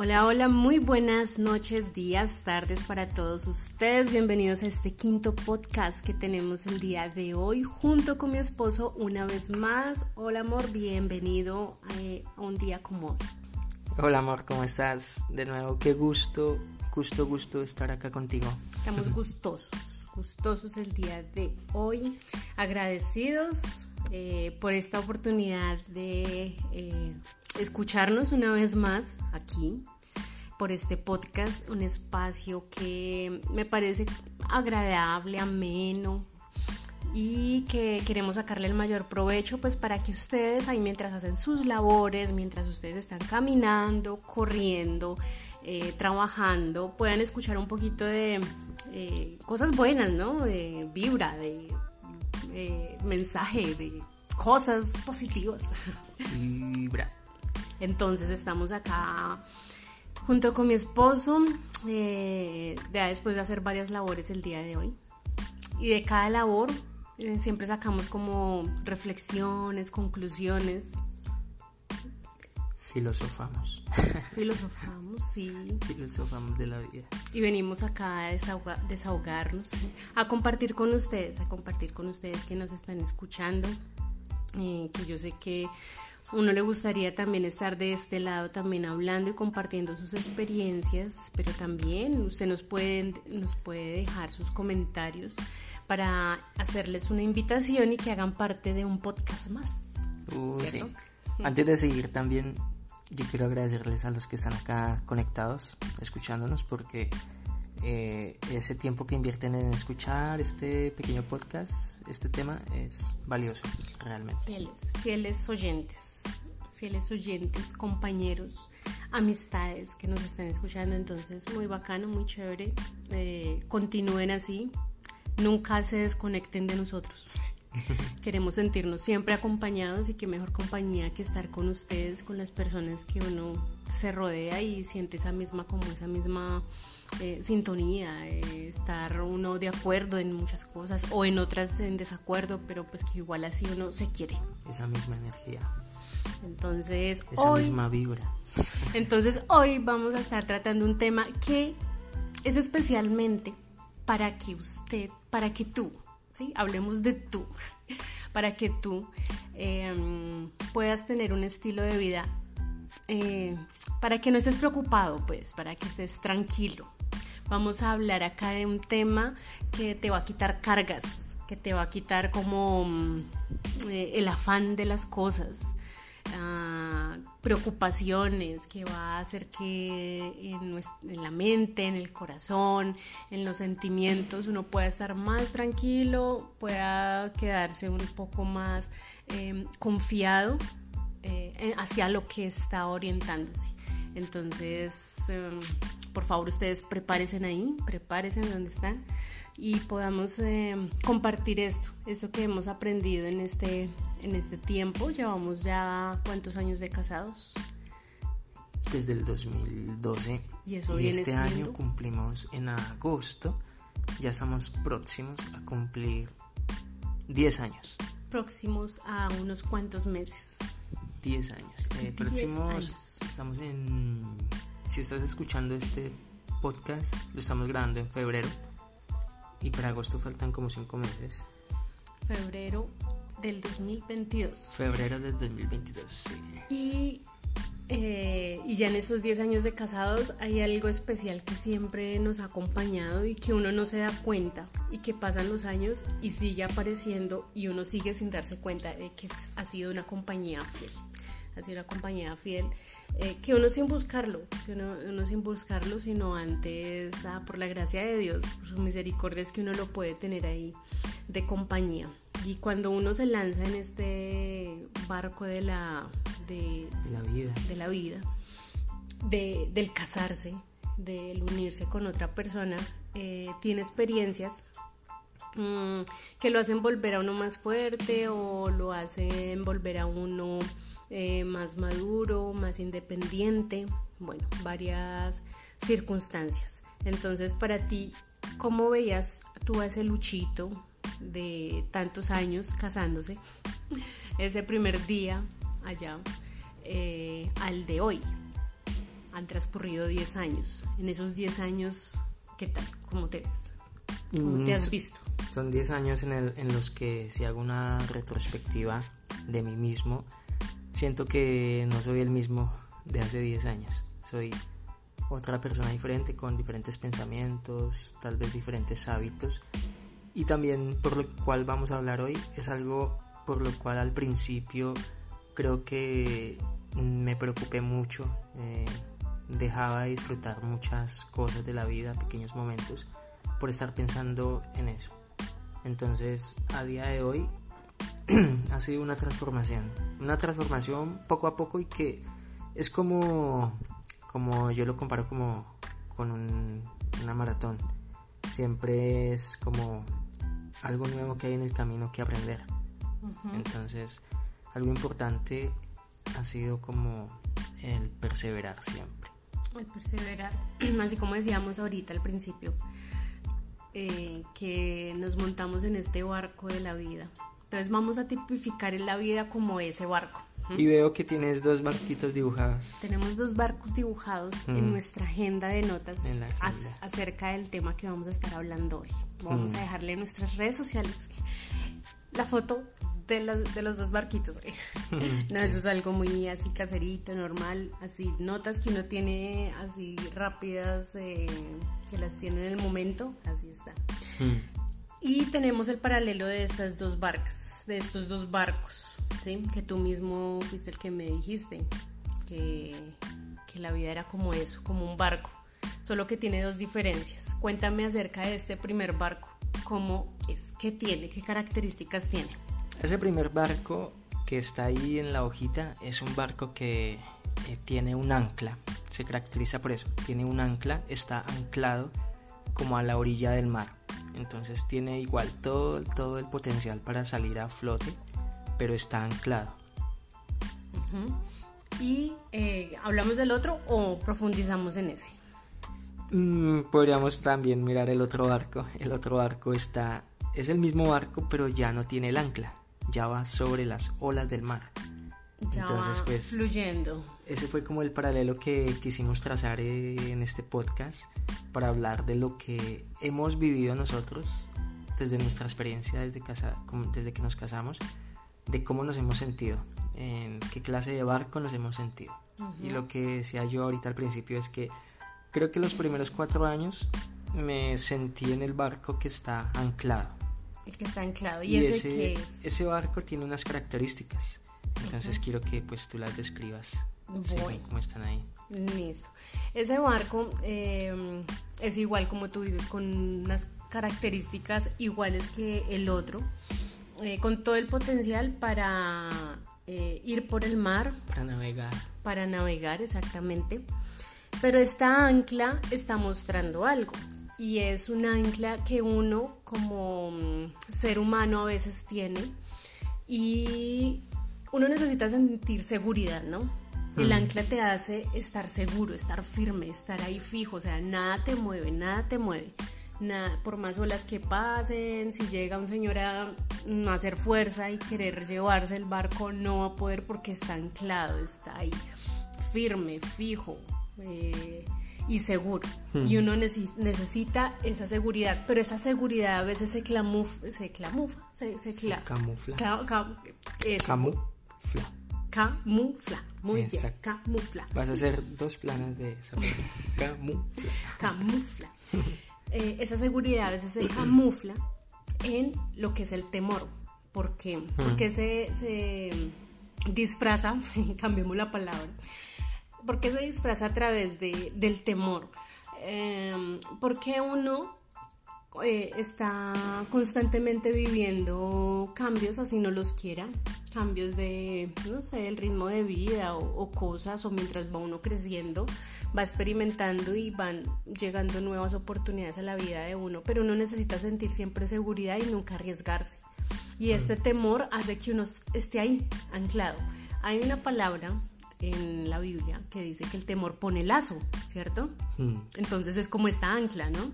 Hola, hola, muy buenas noches, días, tardes para todos ustedes. Bienvenidos a este quinto podcast que tenemos el día de hoy junto con mi esposo una vez más. Hola amor, bienvenido eh, a un día como hoy. Hola amor, ¿cómo estás? De nuevo, qué gusto, gusto, gusto estar acá contigo. Estamos gustosos, gustosos el día de hoy, agradecidos eh, por esta oportunidad de eh, escucharnos una vez más aquí por este podcast, un espacio que me parece agradable, ameno y que queremos sacarle el mayor provecho pues para que ustedes ahí mientras hacen sus labores, mientras ustedes están caminando, corriendo, eh, trabajando, puedan escuchar un poquito de eh, cosas buenas, ¿no? De vibra, de mensaje, de cosas positivas. Vibra. Entonces estamos acá junto con mi esposo, eh, ya después de hacer varias labores el día de hoy. Y de cada labor eh, siempre sacamos como reflexiones, conclusiones. Filosofamos. Filosofamos, sí. Filosofamos de la vida. Y venimos acá a desahogarnos, a compartir con ustedes, a compartir con ustedes que nos están escuchando, eh, que yo sé que uno le gustaría también estar de este lado también hablando y compartiendo sus experiencias, pero también usted nos puede, nos puede dejar sus comentarios para hacerles una invitación y que hagan parte de un podcast más. Uh, sí. Antes de seguir también yo quiero agradecerles a los que están acá conectados, escuchándonos, porque eh, ese tiempo que invierten en escuchar este pequeño podcast, este tema, es valioso, realmente. Fieles, fieles oyentes, fieles oyentes, compañeros, amistades que nos están escuchando, entonces muy bacano, muy chévere. Eh, continúen así, nunca se desconecten de nosotros. Queremos sentirnos siempre acompañados y qué mejor compañía que estar con ustedes, con las personas que uno se rodea y siente esa misma como esa misma eh, sintonía, eh, estar uno de acuerdo en muchas cosas o en otras en desacuerdo, pero pues que igual así uno se quiere. Esa misma energía. Entonces, esa misma vibra. Entonces, hoy vamos a estar tratando un tema que es especialmente para que usted, para que tú, ¿sí? Hablemos de tú, para que tú em, puedas tener un estilo de vida eh, para que no estés preocupado, pues, para que estés tranquilo, Vamos a hablar acá de un tema que te va a quitar cargas, que te va a quitar como mm, eh, el afán de las cosas, ah, preocupaciones, que va a hacer que en, la mente, en el corazón, en los sentimientos uno pueda estar más tranquilo, pueda quedarse un poco más em, confiado eh, hacia lo que está orientándose. Entonces, em, por favor, ustedes prepárense ahí, prepárense en donde están y podamos em, compartir esto, esto que hemos aprendido en este, en este tiempo. Llevamos ya cuántos años de casados. Desde el 2012. Y, eso y este año cumplimos en agosto. Ya estamos próximos a cumplir 10 años. Próximos a unos cuantos meses. 10 años. Eh, próximos, estamos en. Si estás escuchando este podcast, lo estamos grabando en febrero. Y para agosto faltan como 5 meses. Febrero del 2022. Febrero del 2022, sí. Y eh, y ya en estos 10 años de casados hay algo especial que siempre nos ha acompañado y que uno no se da cuenta y que pasan los años y sigue apareciendo y uno sigue sin darse cuenta de que ha sido una compañía fiel. Sido una compañía fiel eh, que uno sin buscarlo, uno, sin buscarlo, sino antes, ah, por la gracia de Dios, por su misericordia es que uno lo puede tener ahí de compañía. Y cuando uno se lanza en este barco de la, de, la vida, de la vida de, del casarse, del unirse con otra persona, eh, tiene experiencias mm, que lo hacen volver a uno más fuerte o lo hacen volver a uno eh, más maduro, más independiente, bueno, varias circunstancias. Entonces, para ti, ¿cómo veías tú a ese luchito de tantos años casándose, ese primer día allá, eh, al de hoy, han transcurrido 10 años. En esos 10 años, ¿qué tal? ¿Cómo te ves? ¿Cómo te has Mm, visto? Son 10 años en, el- en los que si hago una retrospectiva de mí mismo, siento que no soy el mismo de hace 10 años. Soy otra persona diferente con diferentes pensamientos, tal vez diferentes hábitos. Y también por lo cual vamos a hablar hoy es algo por lo cual al principio creo que me preocupé mucho. eh, dejaba de disfrutar muchas cosas de la vida, pequeños momentos, por estar pensando en eso. Entonces, a día de hoy ha sido una transformación, una transformación poco a poco y que es como, como yo lo comparo como con un- una maratón. Siempre es como algo nuevo que hay en el camino que aprender. Entonces, algo importante ha sido como el perseverar siempre. El perseverar, así como decíamos ahorita al principio, eh, que nos montamos en este barco de la vida. Entonces vamos a tipificar en la vida como ese barco. Y veo que tienes dos barquitos dibujados. Tenemos dos barcos dibujados en Mm. nuestra agenda de notas En agenda. ac- acerca del tema que vamos a estar hablando hoy. Vamos Mm. a dejarle en nuestras redes sociales la foto de, las- de los dos barquitos. no, eso es algo muy así caserito, normal, así notas que uno tiene así rápidas, eh, que las tiene en el momento, así está. Y tenemos el paralelo de estas dos barcas, de estos dos barcos, ¿sí? Que tú mismo fuiste el que me dijiste, que, que la vida era como eso, como un barco, solo que tiene dos diferencias. Cuéntame acerca de este primer barco, cómo es, qué tiene, qué características tiene. Ese primer barco que está ahí en la hojita es un barco que eh, tiene un ancla. Se caracteriza por eso. Tiene un ancla, está anclado como a la orilla del mar. Entonces tiene igual todo, todo el potencial para salir a flote, pero está anclado. Y eh, hablamos del otro o profundizamos en ese. Mm, podríamos también mirar el otro barco. El otro barco está, es el mismo barco, pero ya no tiene el ancla. Ya va sobre las olas del mar. Ya Entonces, pues, fluyendo. Ese fue como el paralelo que quisimos trazar eh, en este podcast para hablar de lo que hemos vivido nosotros desde nuestra experiencia desde, casa, desde que nos casamos, de cómo nos hemos sentido, en qué clase de barco nos hemos sentido. Y lo que decía yo ahorita al principio es que creo que los primeros cuatro años me sentí en el barco que está anclado. El que está anclado. ¿Y, ese, ese, qué es? ese barco tiene unas características. Entonces quiero que pues tú las describas Bueno. cómo están ahí. Listo. Ese barco eh, es igual como tú dices, con unas características iguales que el otro, eh, con todo el potencial para eh, ir por el mar, Para navegar. para navegar exactamente. Pero esta ancla está mostrando algo y es un ancla que uno como mm, ser humano a veces tiene y uno necesita sentir seguridad, ¿no? El ancla te hace estar seguro, estar firme, estar ahí fijo, o sea, nada te mueve, nada te mueve. Nada, por más olas que pasen, si llega un señor a no hacer fuerza y querer llevarse el barco, no va a poder porque está anclado, está ahí firme, fijo eh, y seguro. Y uno necesi- necesita esa seguridad, pero esa seguridad a veces se clamuf se clamufa, se, se Se cla- camufla. ca- ca- eso, Camufla. camufla, muy Exacto. bien, camufla. Vas a hacer dos planas de esa palabra. Camufla. camufla. Eh, esa seguridad a veces se camufla en lo que es el temor. ¿Por qué? Porque se, se disfraza, cambiemos la palabra, porque se disfraza a través de, del temor. Eh, porque uno eh, está constantemente viviendo cambios, así no los quiera, cambios de, no sé, el ritmo de vida o, o cosas, o mientras va uno creciendo, va experimentando y van llegando nuevas oportunidades a la vida de uno, pero uno necesita sentir siempre seguridad y nunca arriesgarse. Y este temor hace que uno esté ahí, anclado. Hay una palabra en la Biblia que dice que el temor pone lazo, ¿cierto? Mm. Entonces es como esta ancla, ¿no?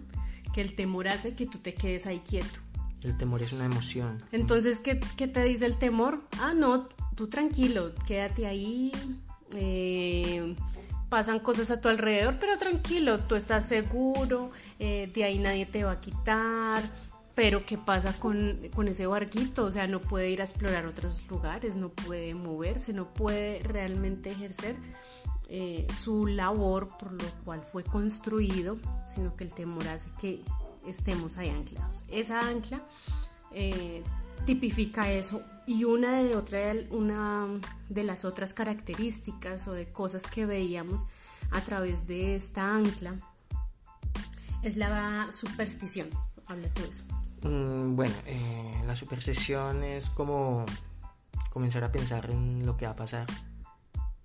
Que el temor hace que tú te quedes ahí quieto. El temor es una emoción. Entonces, ¿qué, qué te dice el temor? Ah, no, tú tranquilo, quédate ahí, eh, pasan cosas a tu alrededor, pero tranquilo, tú estás seguro, eh, de ahí nadie te va a quitar. Pero ¿qué pasa con, con, ese barquito? O sea, no puede ir a explorar otros lugares, no puede moverse, no puede realmente ejercer eh, su labor por lo cual fue construido, sino que el temor hace que estemos ahí anclados. Esa ancla eh, tipifica eso y una de, otra, una de las otras características o de cosas que veíamos a través de esta ancla es la superstición. Habla tú de eso. Mm, bueno, eh, la superstición es como comenzar a pensar en lo que va a pasar,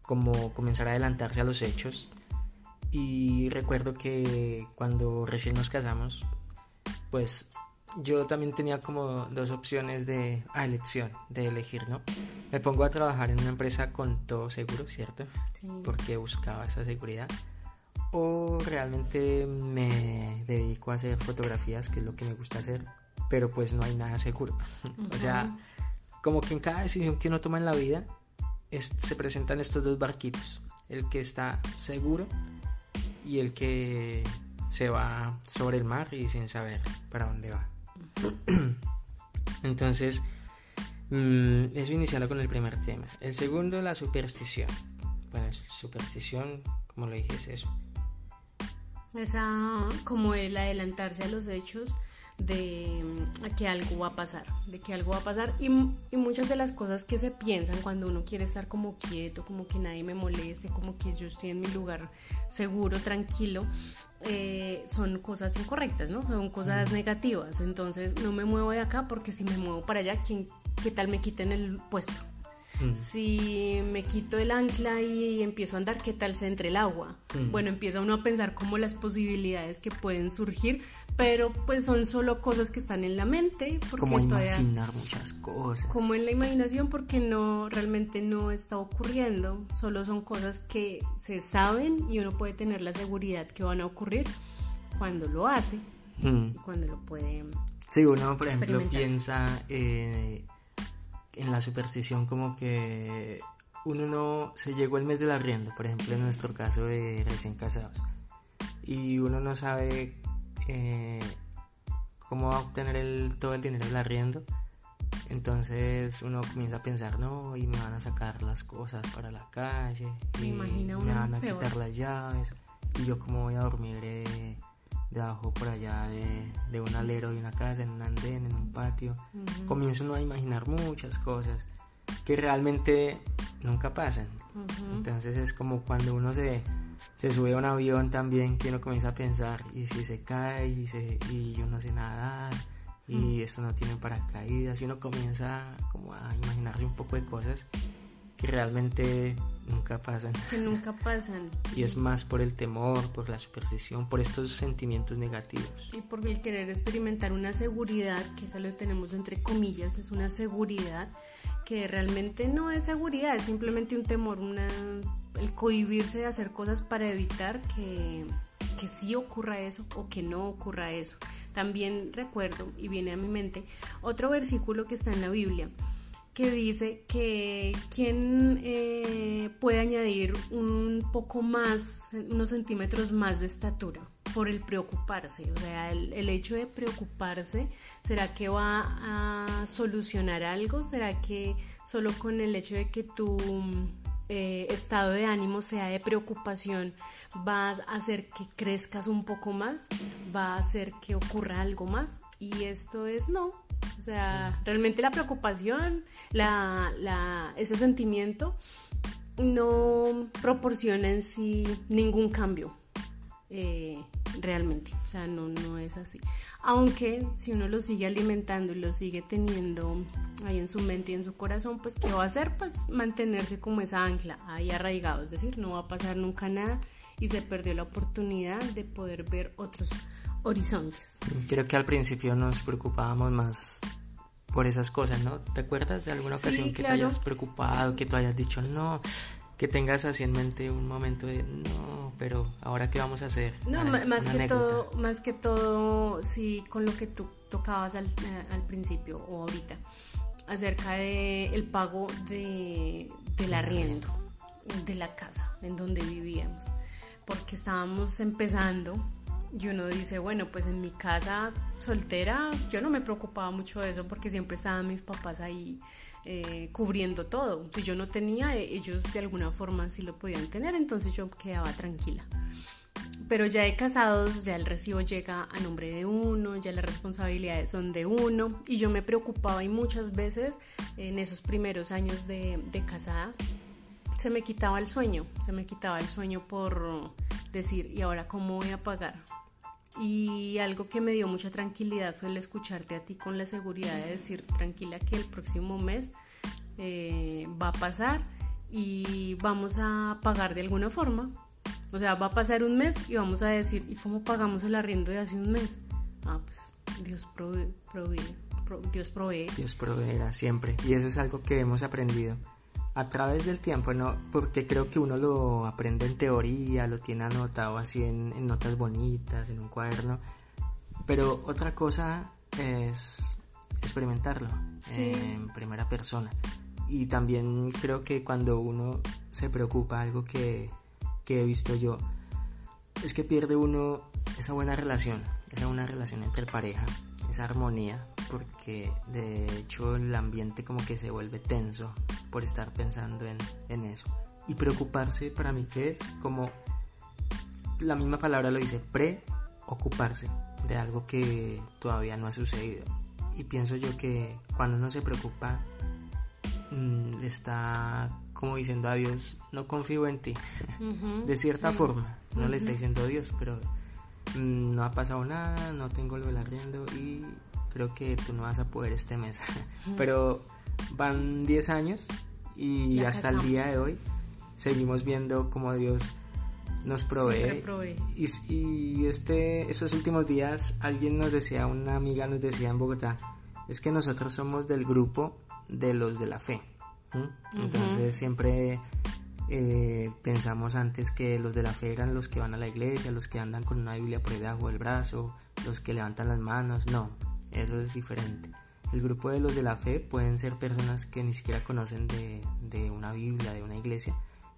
como comenzar a adelantarse a los hechos. Y recuerdo que cuando recién nos casamos, pues yo también tenía como dos opciones de elección, de elegir, ¿no? Me pongo a trabajar en una empresa con todo seguro, ¿cierto? Porque buscaba esa seguridad. O realmente me dedico a hacer fotografías, que es lo que me gusta hacer, pero pues no hay nada seguro. o sea, como que en cada decisión que uno toma en la vida se presentan estos dos barquitos, el que está seguro y el que se va sobre el mar y sin saber para dónde va. Entonces, mm, eso iniciando con el primer tema. El segundo, la superstición. Bueno, superstición, como lo dije, es eso. Esa, como el adelantarse a los hechos de mm, que algo va a pasar, de que algo va a pasar y, y, muchas de las cosas que se piensan cuando uno quiere estar como quieto, como que nadie me moleste, como que yo estoy en mi lugar seguro, tranquilo, eh, son cosas incorrectas, ¿no? Son cosas negativas. Entonces no me muevo de acá porque si me muevo para allá, ¿quién, ¿qué tal me quiten el puesto? Mm. Si me quito el ancla y empiezo a andar, ¿qué tal se entre el agua? Mm. Bueno, empieza uno a pensar como las posibilidades que pueden surgir, pero pues son solo cosas que están en la mente. como imaginar muchas cosas. Como en la imaginación porque no, realmente no está ocurriendo, solo son cosas que se saben y uno puede tener la seguridad que van a ocurrir cuando lo hace mm. y cuando lo puede... Sí, uno por ejemplo piensa... Eh, en la superstición como que uno no se llegó el mes del arriendo, por ejemplo en nuestro caso de recién casados, y uno no sabe eh, cómo va a obtener el, todo el dinero del arriendo, entonces uno comienza a pensar, no, y me van a sacar las cosas para la calle, y me van a quitar las llaves, y yo cómo voy a dormir eh, debajo por allá de, un alero de una casa, en un andén, en un patio. Comienzo uno a imaginar muchas cosas que realmente nunca pasan. Entonces es como cuando uno se, se sube a un avión también que uno comienza a pensar, y si se cae, y, se, y yo no sé nadar, y esto no tiene paracaídas, y uno comienza como a imaginarse un poco de cosas que realmente nunca pasan. Que nunca pasan. y es más por el temor, por la superstición, por estos sentimientos negativos. Y por el querer experimentar una seguridad, que eso lo tenemos entre comillas, es una seguridad que realmente no es seguridad, es simplemente un temor, una, el cohibirse de hacer cosas para evitar que, que sí ocurra eso o que no ocurra eso. También recuerdo, y viene a mi mente, otro versículo que está en la Biblia, que dice que quien eh, puede añadir un poco más, unos centímetros más de estatura por el preocuparse. O sea, el, hecho de preocuparse, ¿será que va a solucionar algo? ¿Será que solo con el hecho de que tu eh, estado de ánimo sea de preocupación vas a hacer que crezcas un poco más? ¿Va a hacer que ocurra algo más? Y esto es no, o sea, realmente la preocupación, la, ese sentimiento no proporciona en sí ningún cambio eh, realmente. O sea, no, no es así. Aunque si uno lo sigue alimentando y lo sigue teniendo ahí en su mente y en su corazón, pues ¿qué va a hacer? Pues mantenerse como esa ancla ahí arraigado. Es decir, no va a pasar nunca nada y se perdió la oportunidad de poder ver otros horizontes. Creo que al principio nos preocupábamos más por esas cosas, ¿no? ¿Te acuerdas de alguna ocasión que te hayas preocupado, que tú hayas dicho no, que tengas así en mente un momento de no, pero ahora qué vamos a hacer? No, más que todo, más que todo, sí, con lo que tú tocabas al, eh, al principio o ahorita, acerca de el pago de, del arriendo. de la casa en donde vivíamos, porque estábamos empezando y uno dice, bueno, pues en mi casa soltera yo no me preocupaba mucho de eso porque siempre estaban mis papás ahí eh, cubriendo todo. Si yo no tenía, eh, ellos de alguna forma sí lo podían tener, entonces yo quedaba tranquila. Pero ya de casados, ya el recibo llega a nombre de uno, ya las responsabilidades son de uno y yo me preocupaba y muchas veces en esos primeros años de, de casada se me quitaba el sueño, se me quitaba el sueño por decir, ¿y ahora cómo voy a pagar? Y algo que me dio mucha tranquilidad fue el escucharte a ti con la seguridad de decir, tranquila que el próximo mes eh, va a pasar y vamos a pagar de alguna forma. O sea, va a pasar un mes y vamos a decir, ¿y cómo pagamos el arriendo de hace un mes? Ah, pues Dios provee, Dios provee. Dios proveerá siempre. Y eso es algo que hemos aprendido a través del tiempo, ¿no? Porque creo que uno lo aprende en teoría, lo tiene anotado así en, notas bonitas, en un cuaderno, pero otra cosa es experimentarlo en primera persona. Y también creo que cuando uno se preocupa, algo que, que he visto yo, es que pierde uno esa buena relación, esa buena relación entre pareja, esa armonía, porque de hecho el ambiente como que se vuelve tenso por estar pensando en, eso. Y preocuparse para mí que es como la misma palabra lo dice, preocuparse de algo que todavía no ha sucedido. Y pienso yo que cuando uno se preocupa, mm, le está como diciendo a Dios, no confío en ti. de cierta forma, no le está diciendo a Dios, pero mm, no ha pasado nada, no tengo lo del arriendo y creo que tú no vas a poder este mes. Pero van 10 años y hasta el día de hoy seguimos viendo cómo Dios nos provee. Y, y, este, esos últimos días alguien nos decía, una amiga nos decía en Bogotá, es que nosotros somos del grupo de los de la fe. Entonces siempre eh, pensamos antes que los de la fe eran los que van a la iglesia, los que andan con una Biblia por debajo del brazo, los que levantan las manos. No, eso es diferente. El grupo de los de la fe pueden ser personas que ni siquiera conocen de, una Biblia, de una iglesia,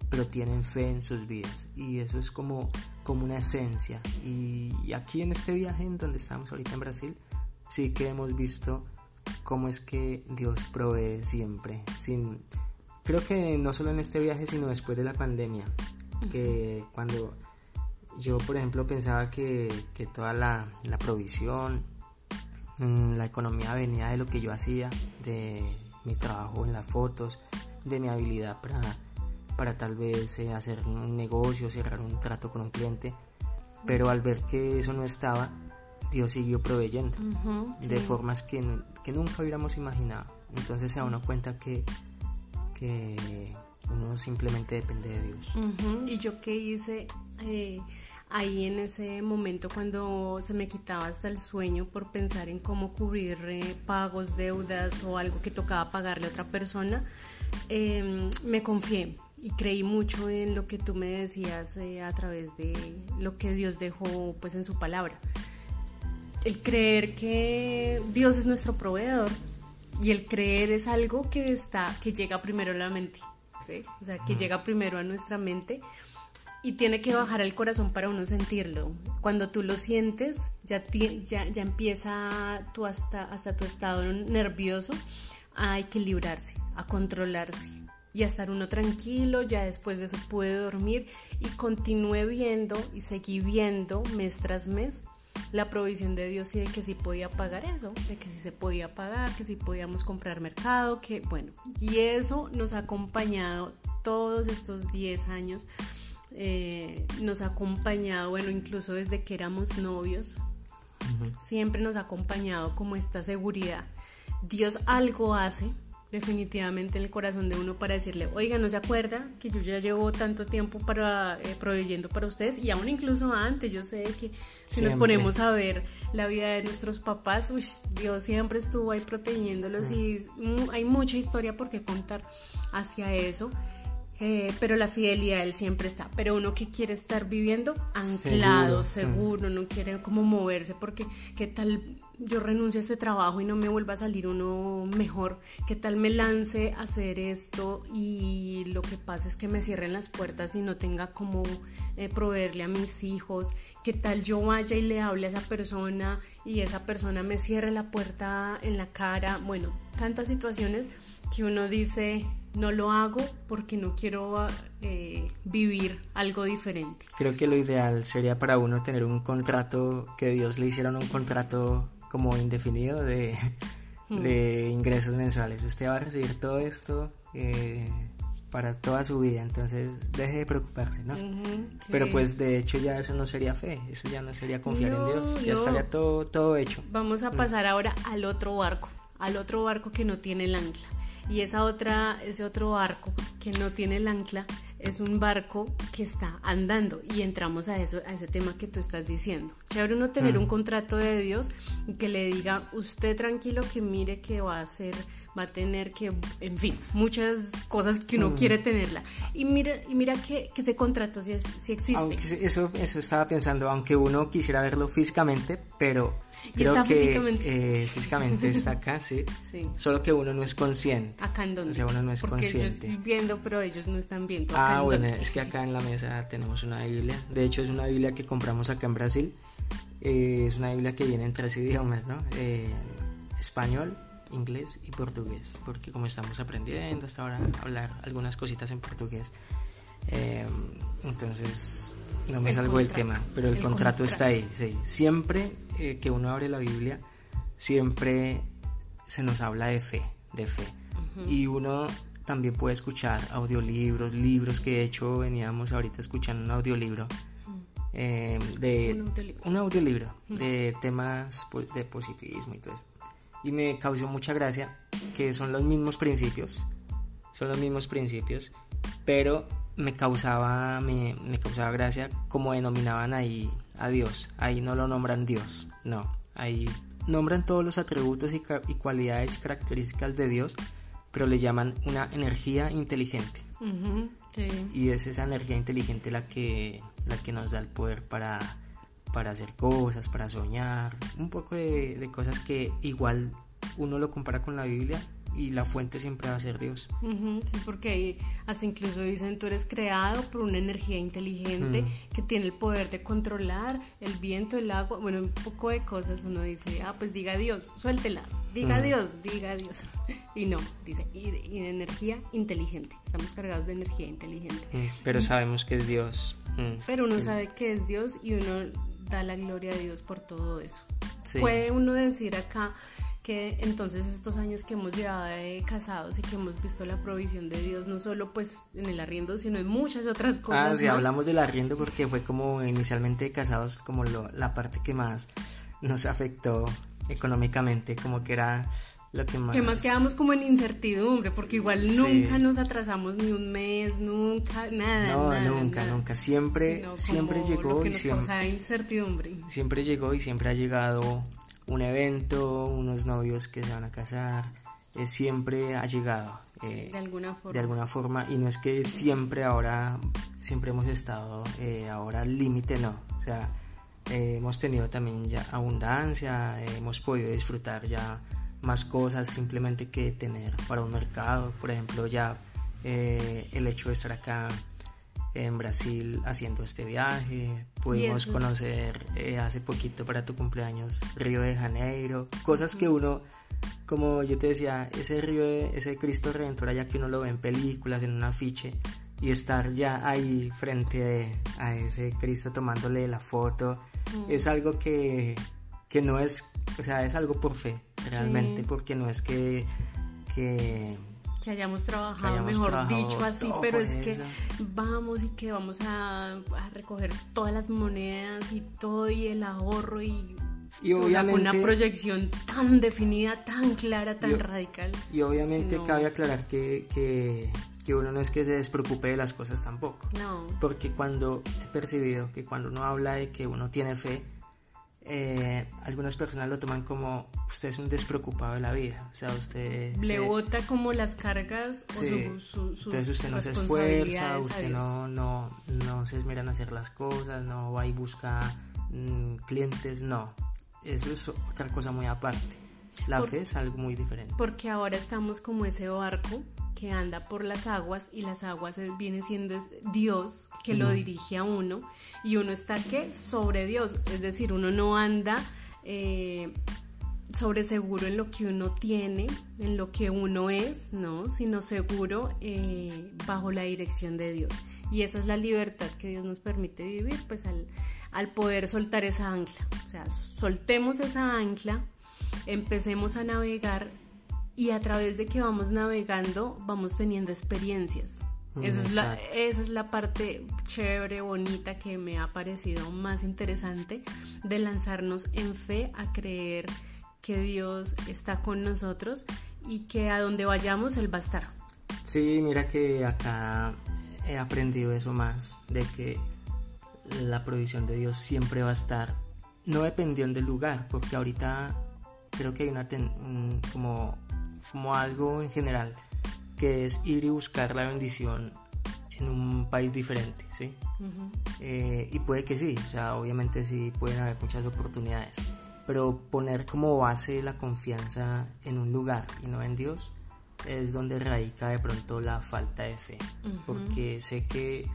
pero tienen fe en sus vidas y eso es como, como una esencia. Y, aquí en este viaje en donde estamos ahorita en Brasil, sí que hemos visto cómo es que Dios provee siempre. Sin, creo que no solo en este viaje, sino después de la pandemia, que cuando yo, por ejemplo, pensaba que, que toda la, la provisión, la economía venía de lo que yo hacía, de mi trabajo en las fotos, de mi habilidad para, para tal vez eh, hacer un negocio, cerrar un trato con un cliente. Pero al ver que eso no estaba, Dios siguió proveyendo de formas que, que, nunca hubiéramos imaginado. Entonces se da uno cuenta que, que uno simplemente depende de Dios. Y yo qué hice, eh, ahí en ese momento cuando se me quitaba hasta el sueño por pensar en cómo cubrir eh, pagos, deudas o algo que tocaba pagarle a otra persona, em, me confié y creí mucho en lo que tú me decías eh, a través de lo que Dios dejó pues en su palabra. El creer que Dios es nuestro proveedor y el creer es algo que está que llega primero a la mente, o sea, que llega primero a nuestra mente y tiene que bajar el corazón para uno sentirlo. Cuando tú lo sientes, ya, ya, ya empieza tu hasta, hasta tu estado nervioso a equilibrarse, a controlarse y a estar uno tranquilo. Ya después de eso puede dormir y continúe viendo y seguí viendo mes tras mes la provisión de Dios y de que sí podía pagar eso, de que sí se podía pagar, que sí podíamos comprar mercado, que bueno, y eso nos ha acompañado todos estos 10 años eh, nos ha acompañado, bueno, incluso desde que éramos novios, siempre nos ha acompañado como esta seguridad. Dios algo hace definitivamente en el corazón de uno para decirle, oiga, no se acuerda que yo ya llevo tanto tiempo para eh, proveyendo para ustedes y aún incluso antes, yo sé que si nos ponemos a ver la vida de nuestros papás, Dios siempre estuvo ahí protegiéndolos y hay mucha historia por qué contar hacia eso. Eh, pero la fidelidad él siempre está. Pero uno que quiere estar viviendo anclado, seguro, no quiere como moverse, porque qué tal yo renuncio a este trabajo y no me vuelva a salir uno mejor? ¿Qué tal me lance a hacer esto y lo que pasa es que me cierren las puertas y no tenga como eh, proveerle a mis hijos? ¿Qué tal yo vaya y le hable a esa persona y esa persona me cierre la puerta en la cara? Bueno, tantas situaciones que uno dice, no lo hago porque no quiero eh, vivir algo diferente. Creo que lo ideal sería para uno tener un contrato, que Dios le hiciera un contrato como indefinido de, de ingresos mensuales. Usted va a recibir todo esto eh, para toda su vida, entonces deje de preocuparse, ¿no? Pero pues de hecho ya eso no sería fe, eso ya no sería confiar en Dios, ya estaría todo, todo hecho. Vamos a mm. pasar ahora al otro barco, al otro barco que no tiene el ancla y esa otra, ese otro barco que no tiene el ancla es un barco que está andando y entramos a eso, a ese tema que tú estás diciendo. Que ahora uno tener un contrato de Dios y que le diga, usted tranquilo que mire que va a hacer va a tener que, en fin, muchas cosas que uno quiere tenerla. Y mira, y mira que, que ese contrato sí, sí existe. eso, eso estaba pensando, aunque uno quisiera verlo físicamente, pero y está físicamente. Eh, físicamente está acá, sí. Solo que uno no es consciente. ¿Acá en dónde? O sea, uno no es Porque consciente. Yo estoy viendo, pero ellos no están viendo. ah, bueno, es que acá en la mesa tenemos una Biblia. De hecho, es una Biblia que compramos acá en Brasil. Eh, es una Biblia que viene en tres idiomas, ¿no? Eh, español, inglés y portugués. Porque como estamos aprendiendo hasta ahora a hablar algunas cositas en portugués. entonces no me salgo del tema, pero el, contrato, está ahí. Sí. Siempre eh, que uno abre la Biblia, siempre se nos habla de fe, de fe. Y uno también puede escuchar audiolibros, libros que de hecho veníamos ahorita escuchando un audiolibro. Eh, de un audiolibro, de temas de positivismo y todo eso. Y me causó mucha gracia que son los mismos principios, son los mismos principios, pero me causaba, me, causaba gracia como denominaban ahí a Dios. Ahí no lo nombran Dios, no. Ahí nombran todos los atributos y, cualidades características de Dios, pero le llaman una energía inteligente. Y es esa energía inteligente la que, la que nos da el poder para, para hacer cosas, para soñar, un poco de, de cosas que igual uno lo compara con la Biblia y la fuente siempre va a ser Dios. sí, porque hasta incluso dicen, tú eres creado por una energía inteligente que tiene el poder de controlar el viento, el agua, bueno, un poco de cosas. Uno dice, ah, pues diga Dios, suéltela, diga Dios, diga Dios. Y no, dice, y, de, energía inteligente, estamos cargados de energía inteligente. pero sabemos que es Dios. Pero uno sabe que es Dios y uno da la gloria a Dios por todo eso. Puede uno decir acá, que entonces estos años que hemos llevado de casados y que hemos visto la provisión de Dios, no solo pues en el arriendo, sino en muchas otras ah, cosas. Ah, sí, hablamos del arriendo porque fue como inicialmente casados como la parte que más nos afectó económicamente, como que era lo que más... Que más quedamos como en incertidumbre, porque igual nunca nos atrasamos ni un mes, nunca, nada. No, nunca, nunca, siempre, siempre llegó y siempre... incertidumbre. Siempre llegó y siempre ha llegado un evento, unos novios que se van a casar, eh, siempre ha llegado. Eh, de alguna forma. De alguna forma, y no es que siempre ahora, siempre hemos estado eh, ahora al límite, no. O sea, hemos tenido también ya abundancia, hemos podido disfrutar ya más cosas simplemente que tener para un mercado. Por ejemplo, ya el hecho de estar acá en Brasil haciendo este viaje, pudimos conocer eh, hace poquito para tu cumpleaños Río de Janeiro, cosas que uno, como yo te decía, ese río, ese Cristo Redentor allá que uno lo ve en películas, en un afiche, y estar ya ahí frente a ese Cristo tomándole la foto, es algo que, que no es, o sea, es algo por fe, realmente, porque no es que... que que hayamos trabajado, mejor dicho así, pero es que vamos y que vamos a, recoger todas las monedas y todo y el ahorro y, y obviamente, una proyección tan definida, tan clara, tan radical. Y obviamente cabe aclarar que, que, que, uno no es que se despreocupe de las cosas tampoco. No. Porque cuando he percibido que cuando uno habla de que uno tiene fe, eh, algunas personas lo toman como usted es un despreocupado de la vida, o sea, usted le bota como las cargas o su, entonces usted no se esfuerza, usted no, no, no se esmera en hacer las cosas, no va y busca mm, clientes, no, eso es otra cosa muy aparte. La fe es algo muy diferente. Porque ahora estamos como ese barco que anda por las aguas y las aguas viene siendo Dios que lo dirige a uno y uno está que sobre Dios, es decir, uno no anda eh, sobre seguro en lo que uno tiene, en lo que uno es, ¿no? Sino seguro eh, bajo la dirección de Dios. Y esa es la libertad que Dios nos permite vivir, pues al, al poder soltar esa ancla. O sea, soltemos esa ancla, empecemos a navegar y a través de que vamos navegando vamos teniendo experiencias. Esa es, la, esa es la parte chévere, bonita que me ha parecido más interesante de lanzarnos en fe a creer que Dios está con nosotros y que a donde vayamos Él va a estar. Sí, mira que acá he aprendido eso más, de que la provisión de Dios siempre va a estar, no dependiendo del lugar, porque ahorita creo que hay una como, como algo en general, que es ir y buscar la bendición en un país diferente, ¿sí? Eh, y puede que sí, o sea, obviamente sí pueden haber muchas oportunidades, pero poner como base la confianza en un lugar y no en Dios es donde radica de pronto la falta de fe, porque sé que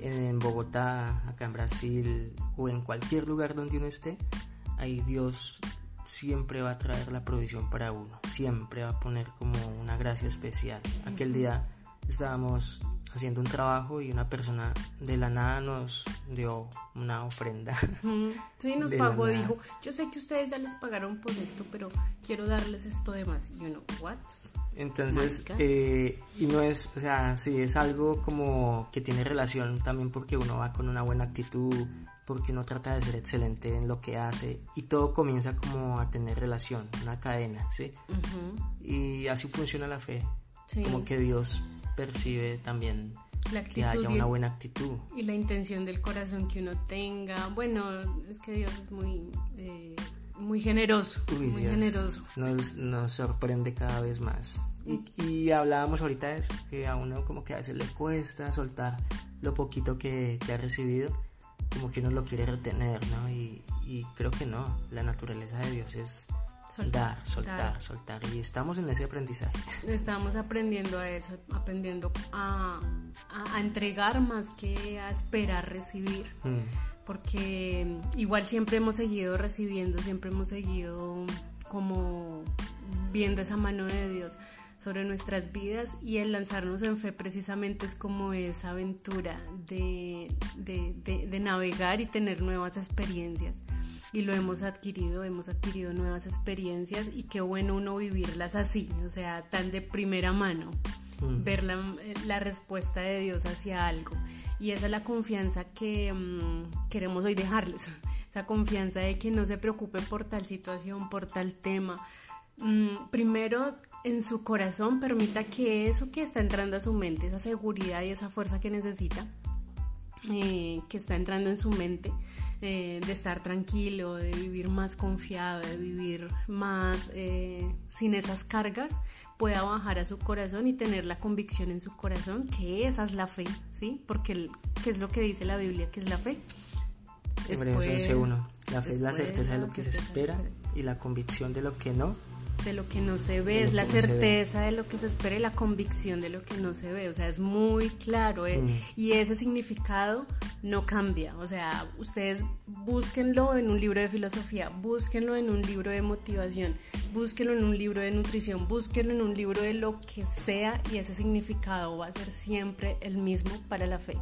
en Bogotá, acá en Brasil o en cualquier lugar donde uno esté, ahí Dios siempre va a traer la provisión para uno, siempre va a poner como una gracia especial. Aquel día estábamos haciendo un trabajo y una persona de la nada nos dio una ofrenda. Sí, nos pagó, dijo, yo sé que ustedes ya les pagaron por esto, pero quiero darles esto de más. Y uno, ¿what? Entonces, eh, y no es, o sea, sí, es algo como que tiene relación también porque uno va con una buena actitud, porque uno trata de ser excelente en lo que hace y todo comienza como a tener relación, una cadena, ¿sí? Y así funciona la fe. Como que Dios percibe también que haya una buena actitud. Y la intención del corazón que uno tenga. Bueno, es que Dios es muy, eh, muy generoso. muy generoso. Nos, nos, sorprende cada vez más. Y, y, hablábamos ahorita de eso, que a uno como que a veces le cuesta soltar lo poquito que, que ha recibido, como que uno lo quiere retener, ¿no? Y, y creo que no, la naturaleza de Dios es Soltar, soltar, soltar. Y estamos en ese aprendizaje. Estamos aprendiendo a eso, aprendiendo a, a, entregar más que a esperar recibir. Mm. Porque igual siempre hemos seguido recibiendo, siempre hemos seguido como viendo esa mano de Dios sobre nuestras vidas y el lanzarnos en fe precisamente es como esa aventura de, de, de, de navegar y tener nuevas experiencias y lo hemos adquirido, hemos adquirido nuevas experiencias y qué bueno uno vivirlas así, o sea, tan de primera mano, mm. ver la, respuesta de Dios hacia algo. Y esa es la confianza que mm, queremos hoy dejarles, esa confianza de que no se preocupen por tal situación, por tal tema. Mm, primero, en su corazón, permita que eso que está entrando a su mente, esa seguridad y esa fuerza que necesita, eh, que está entrando en su mente, eh, de estar tranquilo, de vivir más confiado, de vivir más eh, sin esas cargas, pueda bajar a su corazón y tener la convicción en su corazón que esa es la fe, ¿sí? Porque, ¿qué es lo que dice la Biblia? ¿Qué es la fe? Hebreos 11.1. La fe es la certeza de lo que se espera y la convicción de lo que no de lo que no se ve, es la certeza de lo que se espera y la convicción de lo que no se ve, o sea, es muy claro eh, mm. y ese significado no cambia, o sea, ustedes búsquenlo en un libro de filosofía, búsquenlo en un libro de motivación, búsquenlo en un libro de nutrición, búsquenlo en un libro de lo que sea y ese significado va a ser siempre el mismo para la fe.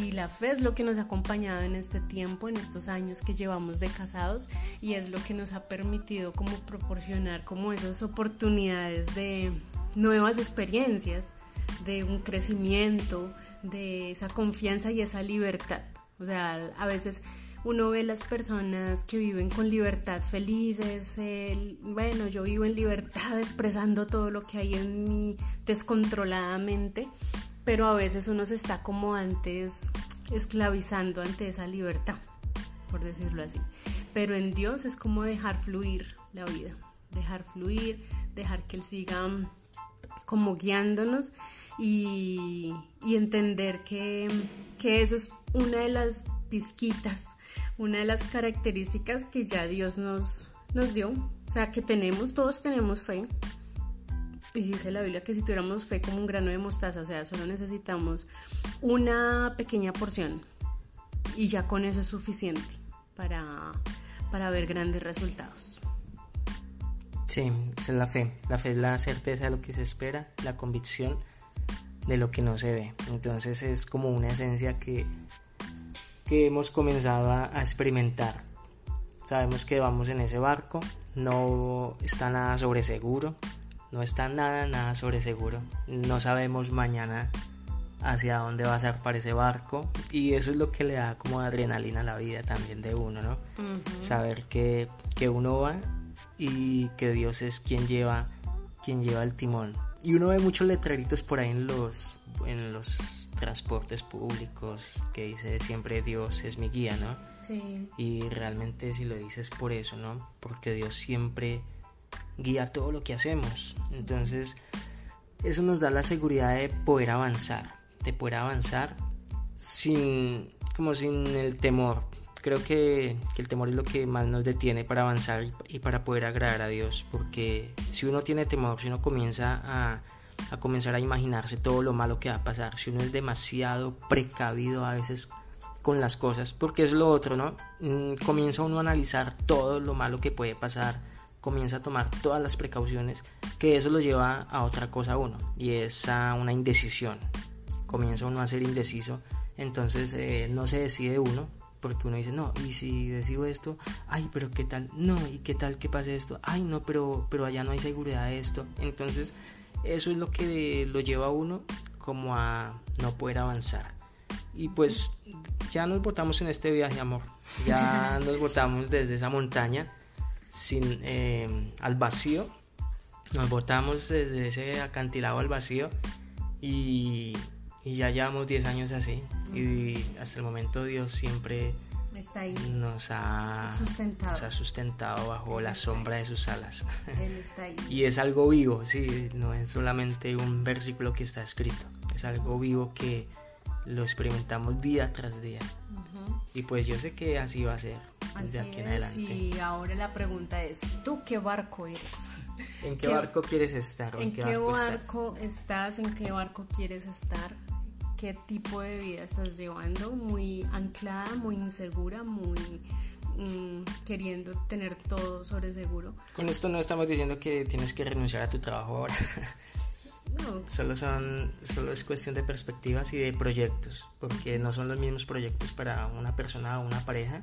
Y la fe es lo que nos ha acompañado en este tiempo, en estos años que llevamos de casados y es lo que nos ha permitido como proporcionar como esas oportunidades de nuevas experiencias, de un crecimiento, de esa confianza y esa libertad. O sea, a veces uno ve las personas que viven con libertad felices, bueno, yo vivo en libertad expresando todo lo que hay en mí descontroladamente, pero a veces uno se está como antes esclavizando ante esa libertad, por decirlo así. Pero en Dios es como dejar fluir la vida, dejar fluir, dejar que Él siga como guiándonos y, entender que, que eso es una de las pizquitas una de las características que ya Dios nos, nos dio, o sea, que tenemos, todos tenemos fe. Y dice la Biblia que si tuviéramos fe como un grano de mostaza, o sea, solo necesitamos una pequeña porción y ya con eso es suficiente para, para ver grandes resultados. Sí, esa es la fe. La fe es la certeza de lo que se espera, la convicción de lo que no se ve. Entonces es como una esencia que, que hemos comenzado a, experimentar. Sabemos que vamos en ese barco, no está nada sobre seguro, no está nada, nada sobre seguro. No sabemos mañana hacia dónde va a ser para ese barco y eso es lo que le da como adrenalina a la vida también de uno, ¿no? Saber que, que uno va y que Dios es quien lleva, quien lleva el timón. Y uno ve muchos letreritos por ahí en los, en los transportes públicos que dice siempre Dios es mi guía, ¿no? Sí. Y realmente si lo dices por eso, ¿no? Porque Dios siempre guía todo lo que hacemos. Entonces, eso nos da la seguridad de poder avanzar, de poder avanzar sin como sin el temor, creo que, el temor es lo que más nos detiene para avanzar y, para poder agradar a Dios, porque si uno tiene temor, si uno comienza a, comenzar a imaginarse todo lo malo que va a pasar, si uno es demasiado precavido a veces con las cosas, porque es lo otro, ¿no? Mm, comienza uno a analizar todo lo malo que puede pasar, comienza a tomar todas las precauciones, que eso lo lleva a otra cosa uno, y es a una indecisión. Comienza uno a ser indeciso, entonces eh, no se decide uno, porque uno dice, no, y si decido esto, ay, pero qué tal, no, y qué tal que pase esto, ay, no, pero, pero allá no hay seguridad de esto. Entonces, eso es lo que lo lleva a uno como a no poder avanzar. Y pues ya nos botamos en este viaje, amor. Ya nos botamos desde esa montaña sin, eh, al vacío. Nos botamos desde ese acantilado al vacío y y ya llevamos 10 años así. Y hasta el momento Dios siempre Nos, ha, sustentado. ha sustentado bajo la sombra de sus alas. Él está ahí. y es algo vivo, sí, no es solamente un versículo que está escrito. Es algo vivo que lo experimentamos día tras día. Y pues yo sé que así va a ser de aquí en adelante. Y ahora la pregunta es, ¿tú qué barco eres? ¿En qué, barco quieres estar? ¿En, qué, barco, estás? ¿En qué barco quieres estar? Qué tipo de vida estás llevando, muy anclada, muy insegura, muy mm, queriendo tener todo sobre seguro. Con esto no estamos diciendo que tienes que renunciar a tu trabajo ahora. No. Solo, son, solo es cuestión de perspectivas y de proyectos, porque no son los mismos proyectos para una persona o una pareja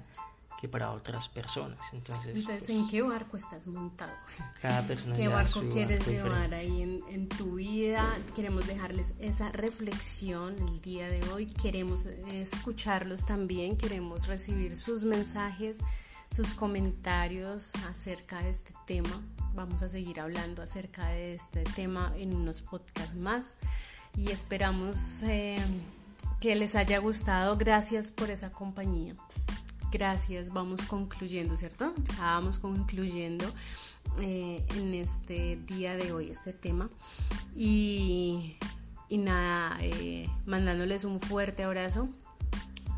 que para otras personas. Entonces, Entonces ¿en pues, qué barco estás montado? Cada persona. ¿Qué barco quieres llevar ahí en, en, tu vida? Queremos dejarles esa reflexión el día de hoy. Queremos escucharlos también. Queremos recibir sus mensajes, sus comentarios acerca de este tema. Vamos a seguir hablando acerca de este tema en unos podcasts más. Y esperamos eh, que les haya gustado. Gracias por esa compañía. Gracias, vamos concluyendo, ¿cierto? vamos concluyendo eh, en este día de hoy este tema. Y, nada, eh, mandándoles un fuerte abrazo.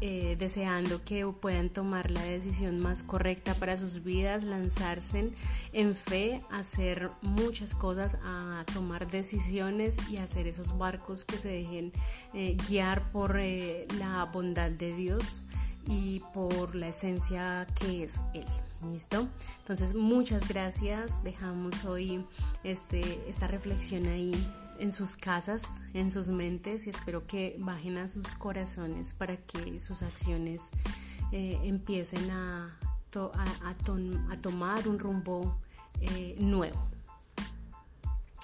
Eh, deseando que puedan tomar la decisión más correcta para sus vidas, lanzarse en fe, hacer muchas cosas, a tomar decisiones y hacer esos barcos que se dejen guiar por la bondad de Dios y por la esencia que es Él. ¿Listo? Entonces, muchas gracias. Dejamos hoy este, esta reflexión ahí en sus casas, en sus mentes y espero que bajen a sus corazones para que sus acciones eh, empiecen a, a, tomar un rumbo eh, nuevo.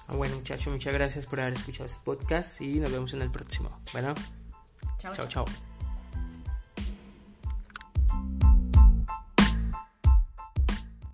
Ah, bueno, muchachos, muchas gracias por haber escuchado este podcast y nos vemos en el próximo. Bueno, chao. chao. chao.